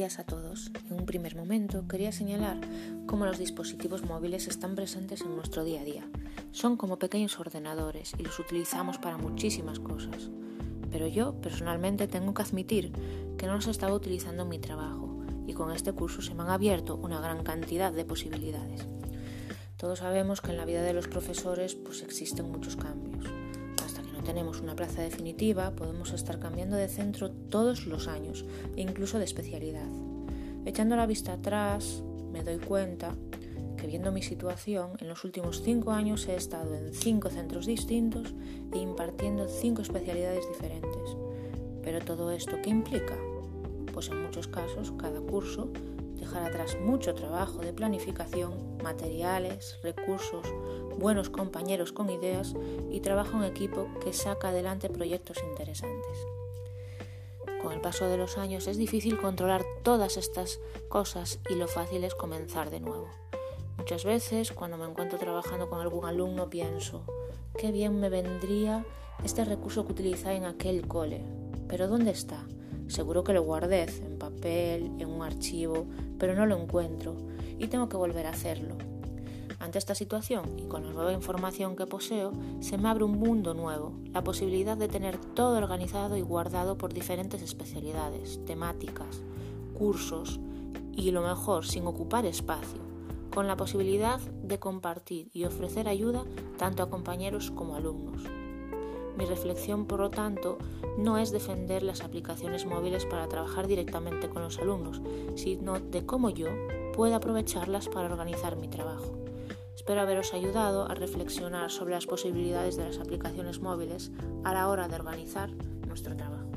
días a todos. En un primer momento quería señalar cómo los dispositivos móviles están presentes en nuestro día a día. Son como pequeños ordenadores y los utilizamos para muchísimas cosas. Pero yo personalmente tengo que admitir que no los estaba utilizando en mi trabajo y con este curso se me han abierto una gran cantidad de posibilidades. Todos sabemos que en la vida de los profesores pues existen muchos cambios tenemos una plaza definitiva, podemos estar cambiando de centro todos los años incluso de especialidad. Echando la vista atrás, me doy cuenta que viendo mi situación, en los últimos cinco años he estado en cinco centros distintos e impartiendo cinco especialidades diferentes. Pero todo esto, ¿qué implica? Pues en muchos casos, cada curso dejar atrás mucho trabajo de planificación, materiales, recursos, buenos compañeros con ideas y trabajo en equipo que saca adelante proyectos interesantes. Con el paso de los años es difícil controlar todas estas cosas y lo fácil es comenzar de nuevo. Muchas veces cuando me encuentro trabajando con algún alumno pienso, qué bien me vendría este recurso que utilicé en aquel cole, pero ¿dónde está? Seguro que lo guardé en papel, en un archivo, pero no lo encuentro y tengo que volver a hacerlo. Ante esta situación y con la nueva información que poseo, se me abre un mundo nuevo, la posibilidad de tener todo organizado y guardado por diferentes especialidades, temáticas, cursos y lo mejor sin ocupar espacio, con la posibilidad de compartir y ofrecer ayuda tanto a compañeros como alumnos. Mi reflexión, por lo tanto, no es defender las aplicaciones móviles para trabajar directamente con los alumnos, sino de cómo yo puedo aprovecharlas para organizar mi trabajo. Espero haberos ayudado a reflexionar sobre las posibilidades de las aplicaciones móviles a la hora de organizar nuestro trabajo.